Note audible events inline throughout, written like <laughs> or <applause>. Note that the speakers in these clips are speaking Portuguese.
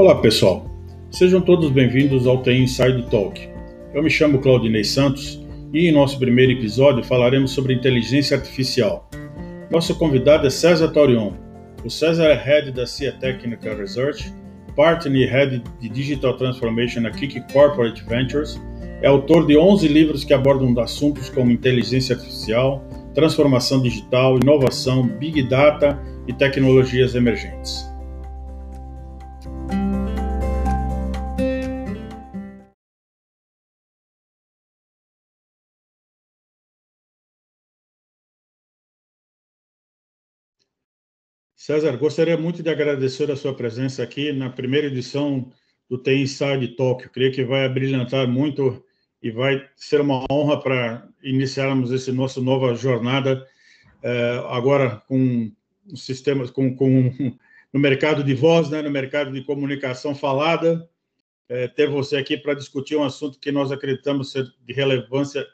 Olá pessoal, sejam todos bem-vindos ao TI Inside Talk. Eu me chamo Claudinei Santos e em nosso primeiro episódio falaremos sobre inteligência artificial. Nosso convidado é César Taurion. O César é Head da CIA Technical Research, Partner e Head de Digital Transformation na Kik Corporate Ventures, é autor de 11 livros que abordam assuntos como inteligência artificial, transformação digital, inovação, big data e tecnologias emergentes. César, gostaria muito de agradecer a sua presença aqui na primeira edição do TI Inside. Eu creio que vai abrilhantar muito e vai ser uma honra para iniciarmos esse nossa nova jornada eh, agora com sistemas com, com no mercado de voz, né, no mercado de comunicação falada, eh, ter você aqui para discutir um assunto que nós acreditamos ser de relevância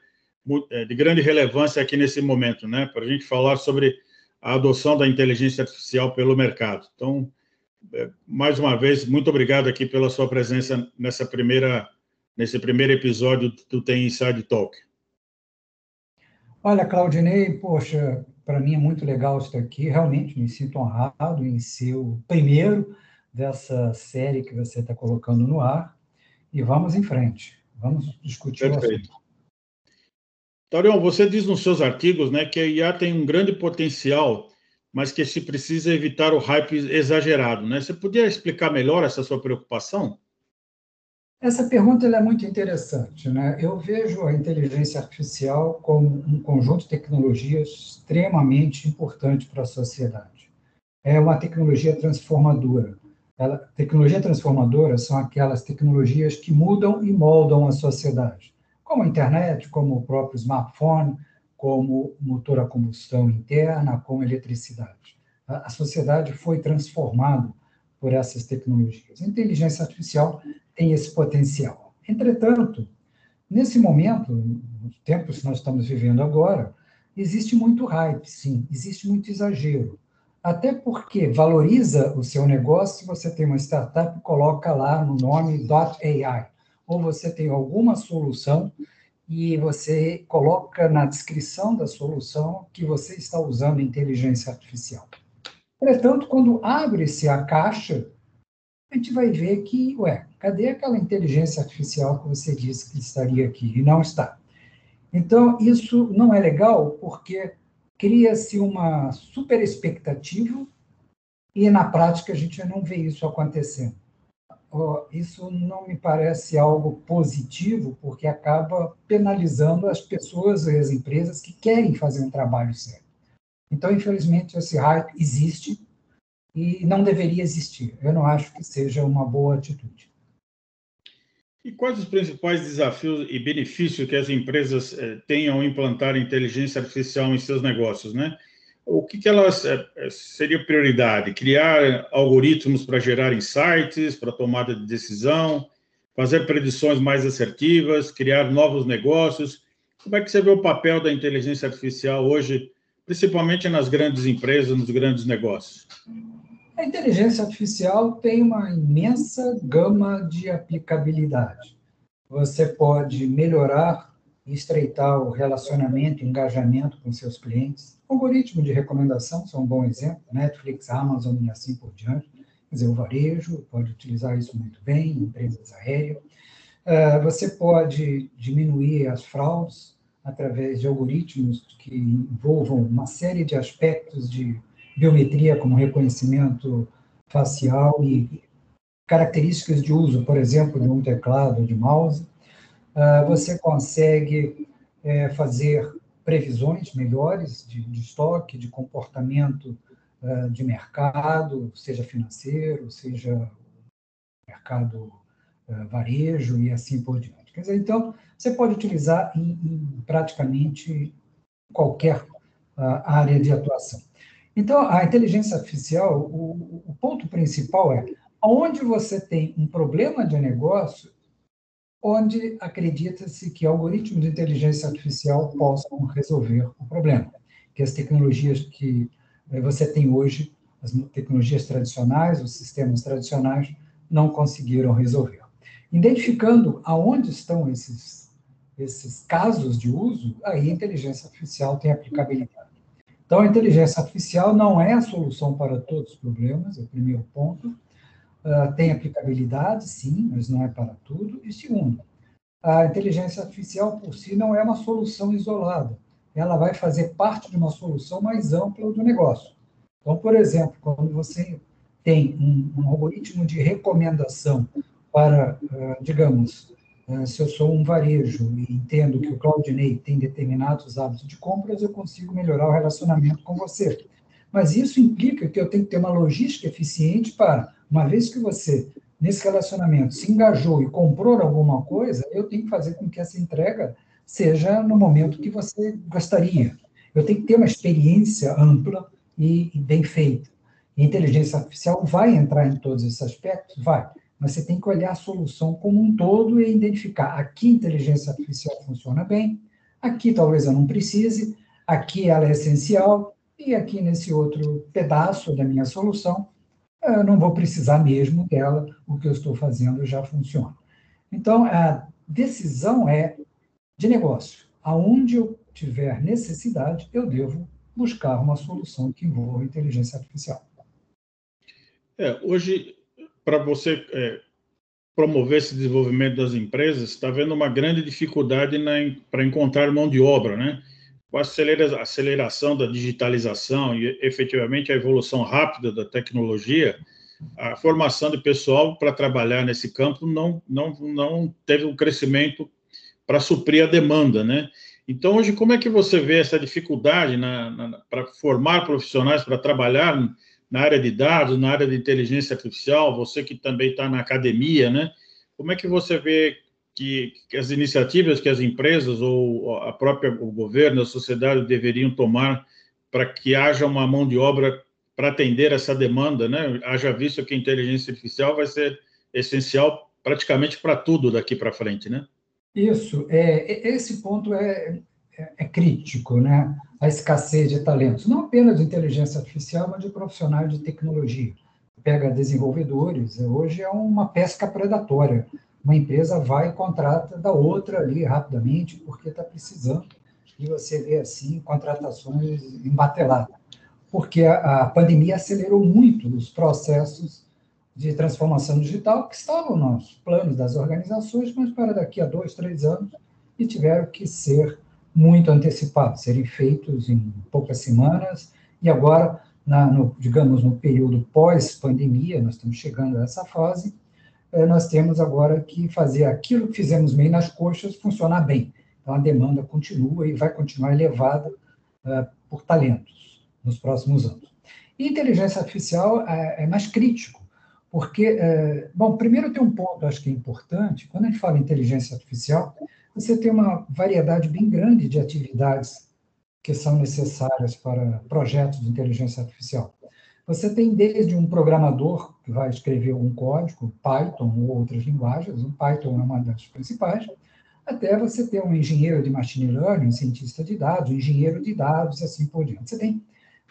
eh, de grande relevância aqui nesse momento, né, para a gente falar sobre a adoção da inteligência artificial pelo mercado. Então, é, mais uma vez, muito obrigado aqui pela sua presença nessa primeira, nesse primeiro episódio do Tem Inside Talk. Olha, Claudinei, poxa, para mim é muito legal estar aqui. Realmente me sinto honrado em ser o primeiro dessa série que você está colocando no ar. E vamos em frente. Vamos discutir Perfeito. o assunto. Taurion, você diz nos seus artigos né, que a IA tem um grande potencial, mas que se precisa evitar o hype exagerado. Né? Você podia explicar melhor essa sua preocupação? Essa pergunta é muito interessante. Né? Eu vejo a inteligência artificial como um conjunto de tecnologias extremamente importante para a sociedade. É uma tecnologia transformadora. Ela, tecnologia transformadora são aquelas tecnologias que mudam e moldam a sociedade como a internet, como o próprio smartphone, como motor a combustão interna, como eletricidade. A sociedade foi transformada por essas tecnologias. A inteligência artificial tem esse potencial. Entretanto, nesse momento, nos tempos que nós estamos vivendo agora, existe muito hype, sim, existe muito exagero. Até porque valoriza o seu negócio se você tem uma startup e coloca lá no nome .ai ou você tem alguma solução e você coloca na descrição da solução que você está usando inteligência artificial. Entretanto, quando abre-se a caixa, a gente vai ver que, ué, cadê aquela inteligência artificial que você disse que estaria aqui? E não está. Então, isso não é legal porque cria-se uma super expectativa e, na prática, a gente não vê isso acontecendo isso não me parece algo positivo, porque acaba penalizando as pessoas e as empresas que querem fazer um trabalho sério. Então, infelizmente, esse hype existe e não deveria existir. Eu não acho que seja uma boa atitude. E quais os principais desafios e benefícios que as empresas eh, têm ao implantar inteligência artificial em seus negócios, né? O que, que elas é, é, seria prioridade? Criar algoritmos para gerar insights, para tomada de decisão, fazer predições mais assertivas, criar novos negócios. Como é que você vê o papel da inteligência artificial hoje, principalmente nas grandes empresas, nos grandes negócios? A inteligência artificial tem uma imensa gama de aplicabilidade. Você pode melhorar estreitar o relacionamento, engajamento com seus clientes. Algoritmo de recomendação são um bom exemplo, Netflix, Amazon e assim por diante. Quer dizer, o varejo pode utilizar isso muito bem, empresas aéreas. Uh, você pode diminuir as fraudes através de algoritmos que envolvam uma série de aspectos de biometria, como reconhecimento facial e características de uso, por exemplo, de um teclado de mouse. Uh, você consegue é, fazer previsões melhores de, de, estoque, de comportamento uh, de mercado, seja financeiro, seja mercado uh, varejo e assim por diante. Quer dizer, então, você pode utilizar em, em praticamente qualquer área de atuação. Então, a inteligência artificial, o, o ponto principal é onde você tem um problema de negócio, onde acredita-se que algoritmos de inteligência artificial possam resolver o problema, que as tecnologias que eh, você tem hoje, as tecnologias tradicionais, os sistemas tradicionais, não conseguiram resolver. Identificando aonde estão esses, esses casos de uso, aí a inteligência artificial tem aplicabilidade. Então, a inteligência artificial não é a solução para todos os problemas, é o primeiro ponto. Uh, tem aplicabilidade, sim, mas não é para tudo. E segundo, a inteligência artificial por si não é uma solução isolada. Ela vai fazer parte de uma solução mais ampla do negócio. Então, por exemplo, quando você tem um, um algoritmo de recomendação para, uh, digamos, uh, se eu sou um varejo e entendo que o Claudinei tem determinados hábitos de compras, eu consigo melhorar o relacionamento com você. Mas isso implica que eu tenho que ter uma logística eficiente para, uma vez que você, nesse relacionamento, se engajou e comprou alguma coisa, eu tenho que fazer com que essa entrega seja no momento que você gostaria. Eu tenho que ter uma experiência ampla e, e bem feita. E a inteligência artificial vai entrar em todos esses aspectos? Vai. Mas você tem que olhar a solução como um todo e identificar aqui a inteligência artificial funciona bem, aqui talvez eu não precise, aqui ela é essencial, e aqui nesse outro pedaço da minha solução, eu não vou precisar mesmo dela, o que eu estou fazendo já funciona. Então, a decisão é de negócio. Aonde eu tiver necessidade, eu devo buscar uma solução que envolva inteligência artificial. É, hoje, para você é, promover esse desenvolvimento das empresas, está havendo uma grande dificuldade para encontrar mão de obra, né? Com a acelera, aceleração da digitalização e efetivamente a evolução rápida da tecnologia, a formação de pessoal para trabalhar nesse campo não, não, não teve um crescimento para suprir a demanda, né? Então, hoje, como é que você vê essa dificuldade para formar profissionais para trabalhar na área de dados, na área de inteligência artificial? Você que também está na academia, né? Como é que você vê que, que, as iniciativas que as empresas ou a própria o governo, a sociedade deveriam tomar para que haja uma mão de obra para atender essa demanda, né? Haja visto que a inteligência artificial vai ser essencial praticamente para tudo daqui para frente, né? Isso, é, esse ponto é, é, é, crítico, né? A escassez de talentos, não apenas de inteligência artificial, mas de profissionais de tecnologia. Pega desenvolvedores, hoje é uma pesca predatória. Uma empresa vai e contrata da outra ali rapidamente, porque está precisando. E você vê, assim, contratações embateladas. Porque a, a pandemia acelerou muito os processos de transformação digital que estavam nos planos das organizações, mas para daqui a dois, três anos, e tiveram que ser muito antecipados, serem feitos em poucas semanas, e agora, na, no, digamos, no período pós-pandemia, nós estamos chegando a essa fase, nós temos agora que fazer aquilo que fizemos bem nas coxas funcionar bem. Então, a demanda continua e vai continuar elevada uh, por talentos nos próximos anos. E inteligência artificial é, é mais crítico, porque, bom, primeiro tem um ponto, acho que é importante, quando a gente fala em inteligência artificial, você tem uma variedade bem grande de atividades que são necessárias para projetos de inteligência artificial. Você tem desde um programador que vai escrever um código, Python ou outras linguagens, o Python é uma das principais, até você ter um engenheiro de machine learning, um cientista de dados, um engenheiro de dados e assim por diante. Você tem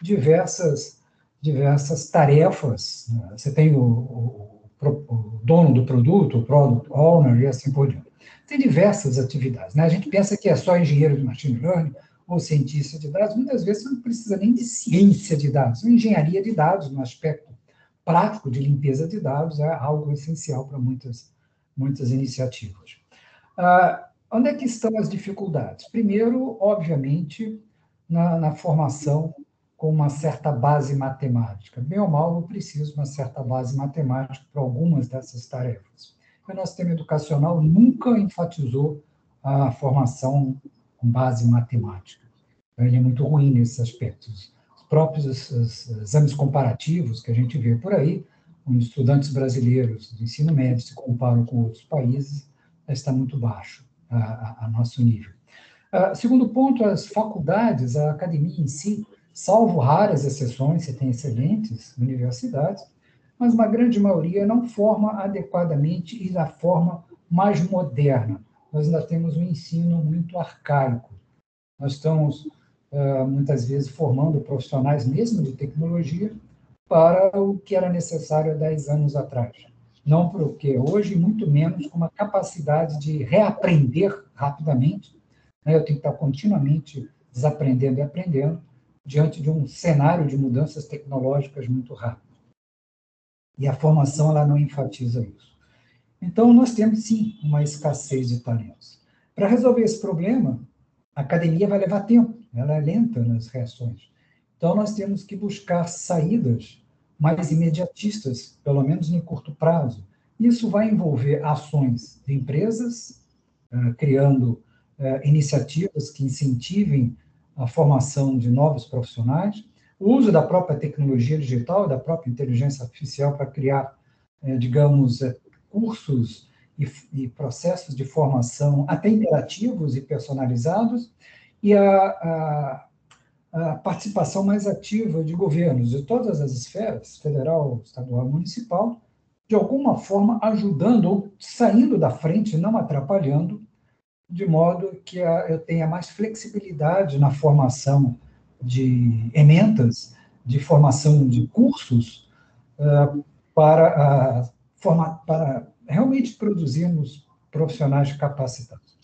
diversas diversas tarefas. Né? Você tem o, o, o, dono do produto, o product owner e assim por diante. Tem diversas atividades. Né? A gente pensa que é só engenheiro de machine learning ou cientista de dados. Muitas vezes você não precisa nem de ciência de dados. engenharia de dados, no aspecto prático de limpeza de dados, é algo essencial para muitas, muitas iniciativas. Ah, onde é que estão as dificuldades? Primeiro, obviamente, na, na formação com uma certa base matemática. Bem ou mal, eu preciso de uma certa base matemática para algumas dessas tarefas. O nosso sistema educacional nunca enfatizou a formação com base matemática. Ele é muito ruim nesses aspectos. Os próprios exames comparativos que a gente vê por aí, onde estudantes brasileiros de ensino médio se comparam com outros países, está muito baixo a, a, a nosso nível. Uh, segundo ponto, as faculdades, a academia em si, salvo raras exceções, você tem excelentes universidades, mas uma grande maioria não forma adequadamente e da forma mais moderna. Nós ainda temos um ensino muito arcaico. Nós estamos, muitas vezes, formando profissionais, mesmo de tecnologia, para o que era necessário há 10 anos atrás. não porque hoje, muito menos com uma capacidade de reaprender rapidamente. Né? Eu tenho que estar continuamente desaprendendo e aprendendo diante de um cenário de mudanças tecnológicas muito rápido. E a formação ela não enfatiza isso. Então, nós temos sim uma escassez de talentos. Para resolver esse problema, a academia vai levar tempo, ela é lenta nas reações. Então, nós temos que buscar saídas mais imediatistas, pelo menos em curto prazo. Isso vai envolver ações de empresas, eh, criando eh, iniciativas que incentivem a formação de novos profissionais, o uso da própria tecnologia digital, da própria inteligência artificial para criar, eh, digamos, cursos e, processos de formação até interativos e personalizados, e a, a a participação mais ativa de governos de todas as esferas, federal, estadual, municipal, de alguma forma ajudando ou saindo da frente, não atrapalhando, de modo que eu tenha mais flexibilidade na formação de emendas, de formação de cursos, para, para realmente produzirmos profissionais capacitados.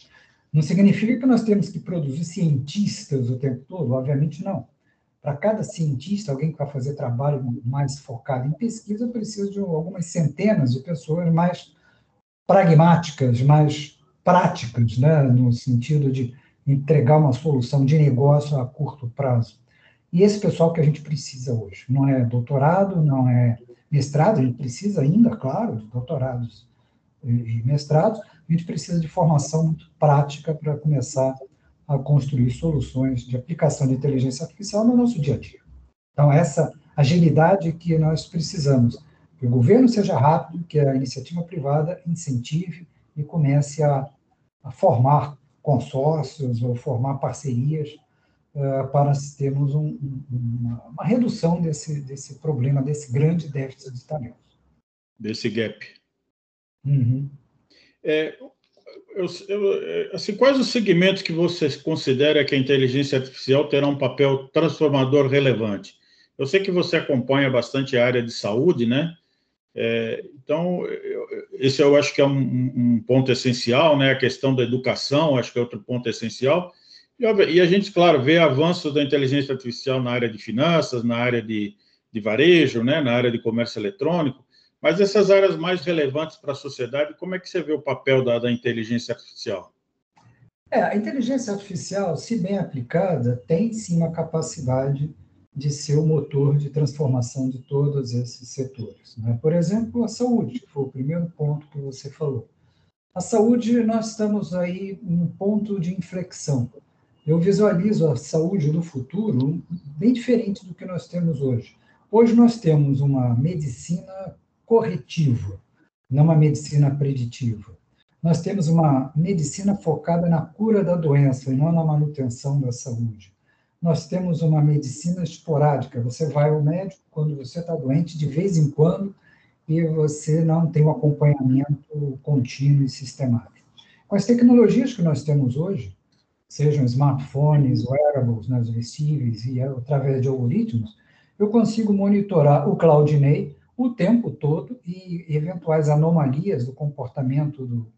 Não significa que nós temos que produzir cientistas o tempo todo? Obviamente não. Para cada cientista, alguém que vai fazer trabalho mais focado em pesquisa, eu preciso de algumas centenas de pessoas mais pragmáticas, mais práticas, né? no sentido de entregar uma solução de negócio a curto prazo. E esse pessoal que a gente precisa hoje. Não é doutorado, não é mestrado, a gente precisa ainda, claro, de doutorados e mestrados, a gente precisa de formação muito prática para começar a construir soluções de aplicação de inteligência artificial no nosso dia a dia. Então, essa agilidade que nós precisamos, que o governo seja rápido, que a iniciativa privada incentive e comece a, a formar consórcios ou formar parcerias para termos um, uma, uma, redução desse, desse problema, desse grande déficit de talentos. Desse gap. Uhum. É, eu, eu, é, assim, quais os segmentos que você considera que a inteligência artificial terá um papel transformador relevante? Eu sei que você acompanha bastante a área de saúde, né? É, então, eu, esse eu acho que é um, um, ponto essencial, né? A questão da educação, acho que é outro ponto essencial. E, a gente, claro, vê avanços da inteligência artificial na área de finanças, na área de, de varejo, né? Na área de comércio eletrônico. Mas essas áreas mais relevantes para a sociedade, como é que você vê o papel da, da inteligência artificial? É, a inteligência artificial, se bem aplicada, tem sim uma capacidade de ser o motor de transformação de todos esses setores. Né? Por exemplo, a saúde, que foi o primeiro ponto que você falou. A saúde, nós estamos aí em um ponto de inflexão. Eu visualizo a saúde do futuro bem diferente do que nós temos hoje. Hoje nós temos uma medicina corretiva, não uma medicina preditiva. Nós temos uma medicina focada na cura da doença e não na manutenção da saúde. Nós temos uma medicina esporádica. Você vai ao médico quando você está doente, de vez em quando, e você não tem um acompanhamento contínuo e sistemático. Com as tecnologias que nós temos hoje, sejam smartphones, wearables, né, vestíveis e através de algoritmos, eu consigo monitorar o Cloudinei, o tempo todo e eventuais anomalias do comportamento do,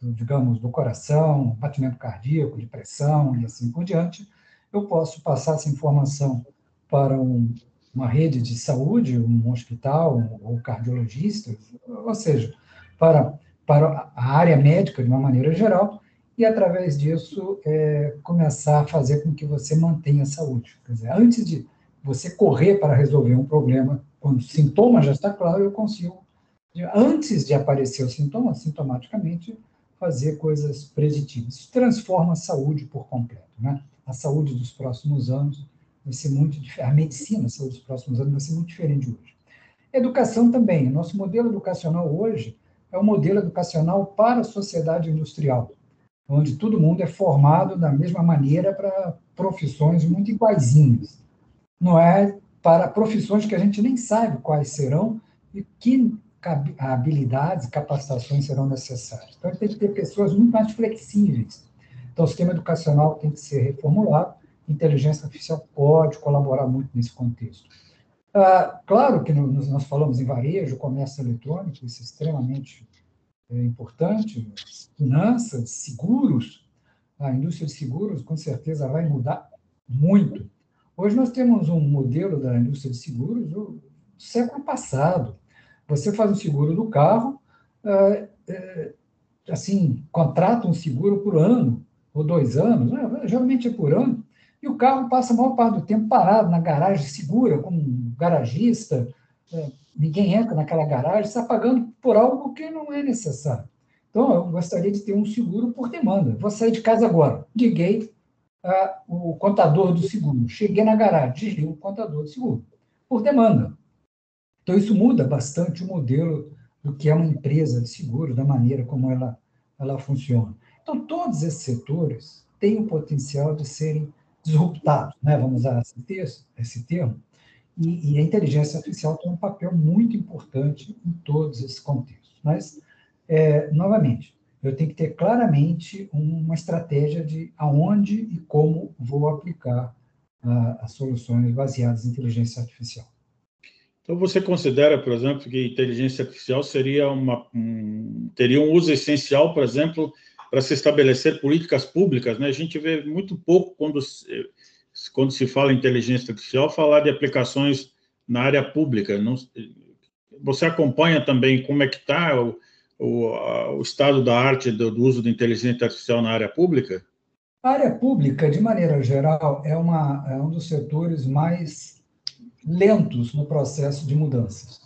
do, digamos, do coração, batimento cardíaco, de pressão e assim por diante, eu posso passar essa informação para um, uma rede de saúde, um hospital ou um cardiologista, ou seja, para, para a área médica de uma maneira geral, e através disso é, começar a fazer com que você mantenha a saúde. Quer dizer, antes de você correr para resolver um problema, quando o sintoma já está claro, eu consigo, antes de aparecer o sintoma, sintomaticamente, fazer coisas preditivas. Isso transforma a saúde por completo. Né? A saúde dos próximos anos vai ser muito diferente. A medicina, a saúde dos próximos anos vai ser muito diferente de hoje. Educação também. Nosso modelo educacional hoje é um modelo educacional para a sociedade industrial, onde todo mundo é formado da mesma maneira para profissões muito iguaizinhas. Não é para profissões que a gente nem sabe quais serão e que habilidades, capacitações serão necessárias. Então, tem que ter pessoas muito mais flexíveis. Então, o sistema educacional tem que ser reformulado, a inteligência artificial pode colaborar muito nesse contexto. Ah, claro que nós falamos em varejo, comércio eletrônico, isso é extremamente é, importante, finanças, seguros, a indústria de seguros com certeza vai mudar muito. Hoje nós temos um modelo da indústria de seguros do século passado. Você faz um seguro do carro, ah, é, assim, contrata um seguro por ano, ou dois anos, né? geralmente é por ano, e o carro passa a maior parte do tempo parado na garagem segura, com um garagista, é, ninguém entra naquela garagem, está pagando por algo que não é necessário. Então, eu gostaria de ter um seguro por demanda. Vou sair de casa agora. Liguei ah, o contador do seguro. Cheguei na garagem, desligo o contador do seguro. Por demanda. Então, isso muda bastante o modelo do que é uma empresa de seguro, da maneira como ela, ela funciona. Então, todos esses setores têm o potencial de serem disruptados, né? vamos usar esse, texto, esse termo, e, e, a inteligência artificial tem um papel muito importante em todos esses contextos. Mas, é, novamente, eu tenho que ter claramente uma estratégia de aonde e como vou aplicar uh, as soluções baseadas em inteligência artificial. Então, você considera, por exemplo, que inteligência artificial seria uma, um, teria um uso essencial, por exemplo, para se estabelecer políticas públicas, né? A gente vê muito pouco quando quando se fala em inteligência artificial falar de aplicações na área pública. Não, você acompanha também como é que está o, o, o, estado da arte do, do, uso de inteligência artificial na área pública? A área pública, de maneira geral, é, uma, é um dos setores mais lentos no processo de mudanças.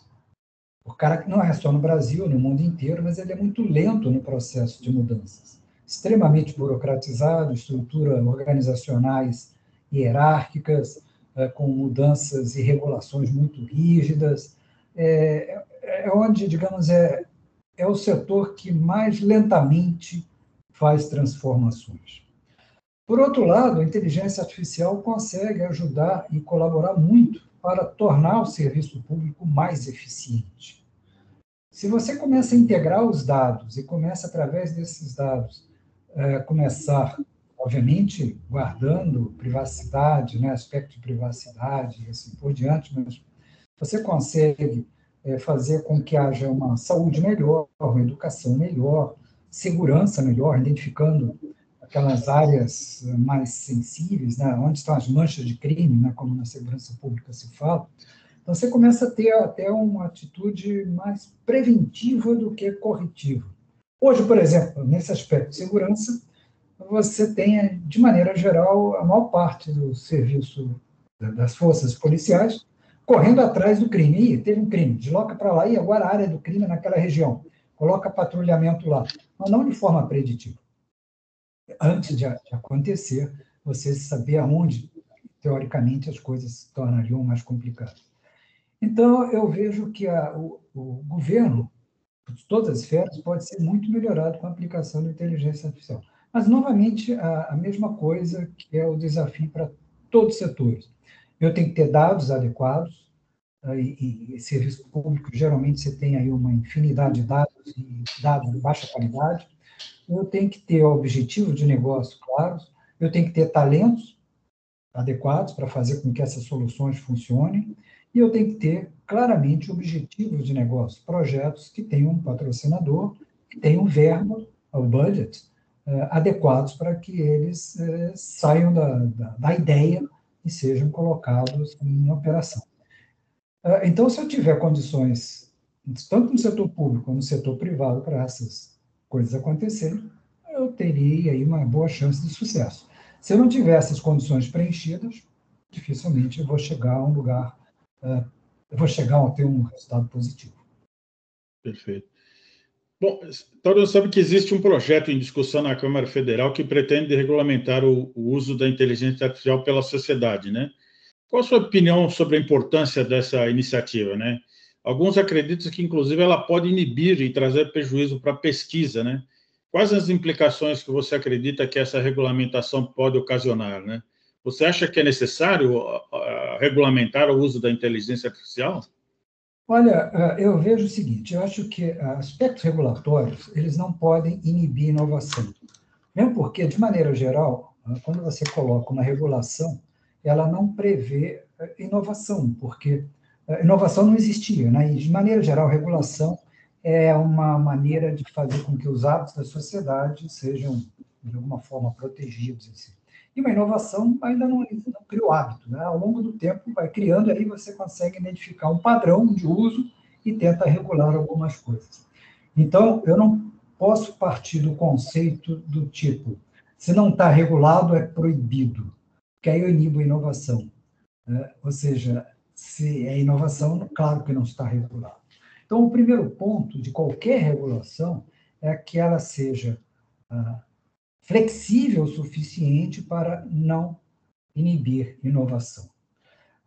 O cara não é só no Brasil, no mundo inteiro, mas ele é muito lento no processo de mudanças. Extremamente burocratizado, estruturas organizacionais hierárquicas, é, com mudanças e regulações muito rígidas. É, é onde, digamos, é, é o setor que mais lentamente faz transformações. Por outro lado, a inteligência artificial consegue ajudar e colaborar muito para tornar o serviço público mais eficiente. Se você começa a integrar os dados e começa, através desses dados, é, começar, obviamente, guardando privacidade, né, aspecto de privacidade e assim por diante, mas você consegue é, fazer com que haja uma saúde melhor, uma educação melhor, segurança melhor, identificando aquelas áreas mais sensíveis, né, onde estão as manchas de crime, né, como na segurança pública se fala, então você começa a ter até uma atitude mais preventiva do que corretiva. Hoje, por exemplo, nesse aspecto de segurança, você tem, de maneira geral, a maior parte do serviço das forças policiais correndo atrás do crime. Ih, teve um crime, desloca para lá, e agora a área do crime é naquela região. Coloca patrulhamento lá. Mas não de forma preditiva antes de, acontecer, você saber aonde, teoricamente, as coisas se tornariam mais complicadas. Então, eu vejo que a, o, o, governo, de todas as esferas, pode ser muito melhorado com a aplicação da inteligência artificial. Mas, novamente, a, a mesma coisa que é o desafio para todos os setores. Eu tenho que ter dados adequados, ah, e, e, serviço público, geralmente você tem aí uma infinidade de dados, e dados de baixa qualidade, eu tenho que ter objetivos de negócio claros, eu tenho que ter talentos adequados para fazer com que essas soluções funcionem, e eu tenho que ter claramente objetivos de negócio, projetos que tenham um patrocinador, que tenham verba, o budget, adequados para que eles eh, saiam da, da, da, ideia e sejam colocados em operação. Eh, então, se eu tiver condições, tanto no setor público como no setor privado, para essas coisas acontecerem, eu teria aí uma boa chance de sucesso. Se eu não tiver essas condições preenchidas, dificilmente eu vou chegar a um lugar, eu vou chegar a ter um resultado positivo. Perfeito. Bom, mundo sabe que existe um projeto em discussão na Câmara Federal que pretende regulamentar o, o uso da inteligência artificial pela sociedade, né? Qual a sua opinião sobre a importância dessa iniciativa, né? Alguns acreditam que, inclusive, ela pode inibir e trazer prejuízo para a pesquisa, né? Quais as implicações que você acredita que essa regulamentação pode ocasionar, né? Você acha que é necessário regulamentar o uso da inteligência artificial? Olha, eh, eu vejo o seguinte, eu acho que aspectos regulatórios, eles não podem inibir inovação. Mesmo porque, de maneira geral, eh, quando você coloca uma regulação, ela não prevê inovação, porque inovação não existia, né? E, de maneira geral, regulação é uma maneira de fazer com que os hábitos da sociedade sejam, de alguma forma, protegidos. Assim. E uma inovação ainda não, não criou hábito. Né? Ao longo do tempo, vai criando, aí você consegue identificar um padrão de uso e tenta regular algumas coisas. Então, eu não posso partir do conceito do tipo, se não está regulado, é proibido, que aí eu inibo a inovação. Né? Ou seja, se é inovação, claro que não está regulado. Então, o primeiro ponto de qualquer regulação é que ela seja ah, flexível o suficiente para não inibir inovação.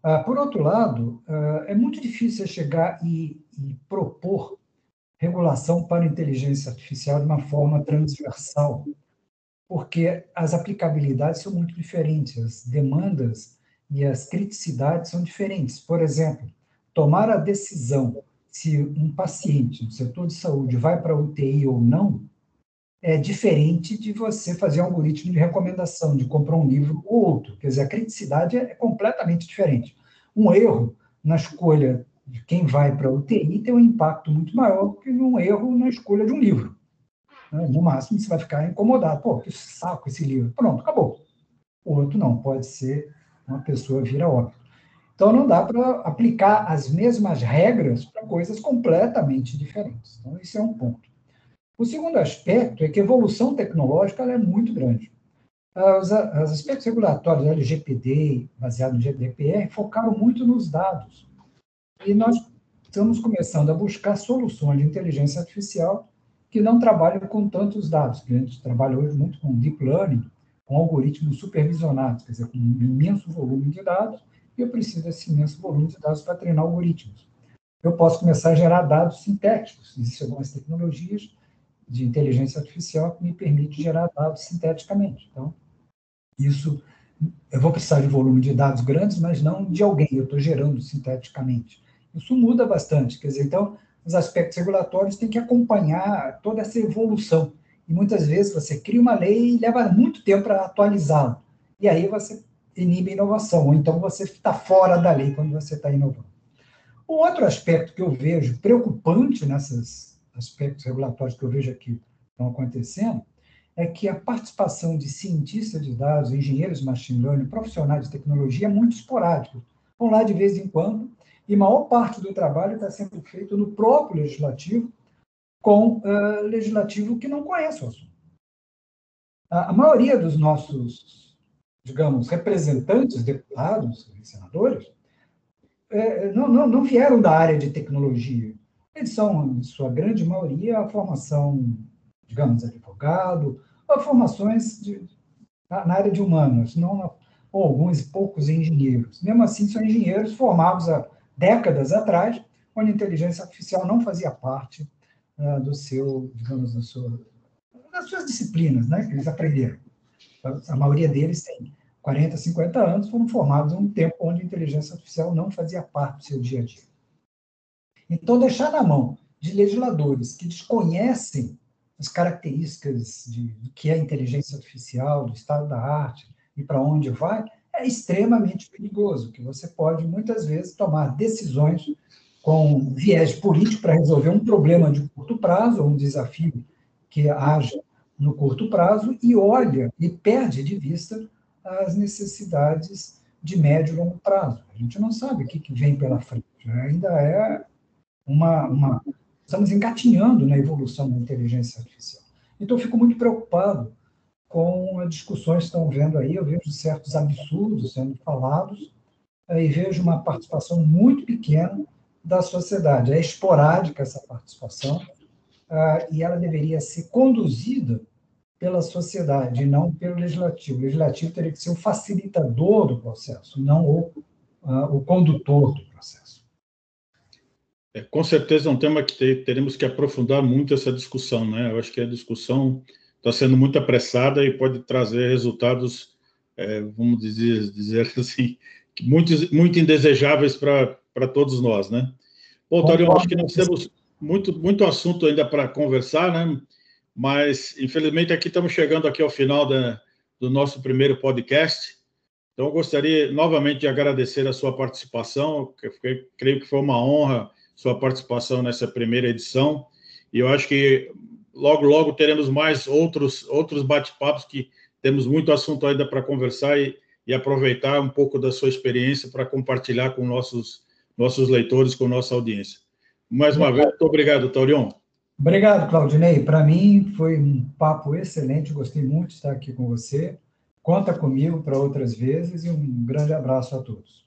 Ah, por outro lado, ah, é muito difícil chegar e, e propor regulação para inteligência artificial de uma forma transversal, porque as aplicabilidades são muito diferentes, as demandas e as criticidades são diferentes. Por exemplo, tomar a decisão se um paciente do setor de saúde vai para UTI ou não é diferente de você fazer um algoritmo de recomendação, de comprar um livro ou outro. Quer dizer, a criticidade é completamente diferente. Um erro na escolha de quem vai para a UTI tem um impacto muito maior que um erro na escolha de um livro. Né? No máximo, você vai ficar incomodado. Pô, que saco esse livro. Pronto, acabou. O outro não, pode ser uma pessoa vira óbito. Então, não dá para aplicar as mesmas regras para coisas completamente diferentes. Então, esse é um ponto. O segundo aspecto é que a evolução tecnológica é muito grande. Os, os aspectos regulatórios LGPD, baseado no GDPR, focaram muito nos dados. E nós estamos começando a buscar soluções de inteligência artificial que não trabalham com tantos dados, a gente trabalha hoje muito com deep learning, com algoritmos supervisionados, quer dizer, com um imenso volume de dados, e eu preciso desse imenso volume de dados para treinar algoritmos. Eu posso começar a gerar dados sintéticos. Existem algumas tecnologias de inteligência artificial que me permite gerar dados sinteticamente. Então, isso, eu vou precisar de volume de dados grandes, mas não de alguém, eu estou gerando sinteticamente. Isso muda bastante, quer dizer, então, os aspectos regulatórios têm que acompanhar toda essa evolução. E muitas vezes você cria uma lei e leva muito tempo para atualizá-la. E aí você inibe a inovação, ou então você está fora da lei quando você está inovando. O outro aspecto que eu vejo preocupante nesses aspectos regulatórios que eu vejo aqui estão acontecendo é que a participação de cientistas de dados, engenheiros de machine learning, profissionais de tecnologia é muito esporádico. Vão lá de vez em quando, e maior parte do trabalho está sendo feito no próprio legislativo, com uh, legislativo que não conhece o assunto. A, a maioria dos nossos, digamos, representantes, deputados e senadores, é, não, não, não vieram da área de tecnologia. Eles são, em sua grande maioria, a formação, digamos, advogado, ou formações de, na, na, área de humanas, não ou alguns poucos engenheiros. Mesmo assim, são engenheiros formados há décadas atrás, onde a inteligência artificial não fazia parte uh, do seu, digamos, da sua, das suas disciplinas, né, que eles aprenderam. A maioria deles tem 40, 50 anos, foram formados em um tempo onde a inteligência artificial não fazia parte do seu dia a dia. Então, deixar na mão de legisladores que desconhecem as características de, do que é inteligência artificial, do estado da arte e para onde vai, é extremamente perigoso, que você pode, muitas vezes, tomar decisões com viés político para resolver um problema de curto prazo, ou um desafio que haja no curto prazo, e olha e perde de vista as necessidades de médio e longo prazo. A gente não sabe o que, que vem pela frente. Ainda é uma, uma, estamos engatinhando na evolução da inteligência artificial. Então, eu fico muito preocupado com as discussões que estão vendo aí. Eu vejo certos absurdos sendo falados eh, e vejo uma participação muito pequena da sociedade. É esporádica essa participação ah, e ela deveria ser conduzida pela sociedade, não pelo legislativo. O legislativo teria que ser o facilitador do processo, não o, uh, o condutor do. É, com certeza é um tema que te, teremos que aprofundar muito essa discussão, né? Eu acho que a discussão está sendo muito apressada e pode trazer resultados, é, vamos dizer, dizer <laughs> assim, muito, muito indesejáveis para todos nós, né? Bom, Tarion, acho que nós temos muito, muito assunto ainda para conversar, né? Mas, infelizmente, aqui estamos chegando aqui ao final da, do nosso primeiro podcast. Então, eu gostaria novamente de agradecer a sua participação, que creio que foi uma honra sua participação nessa primeira edição, e eu acho que logo, logo teremos mais outros, outros bate-papos que temos muito assunto ainda para conversar e, e aproveitar um pouco da sua experiência para compartilhar com nossos, nossos leitores, com nossa audiência. Mais uma vez, muito obrigado, Taurion. Obrigado, Claudinei. Para mim foi um papo excelente, gostei muito de estar aqui com você. Conta comigo para outras vezes e um grande abraço a todos.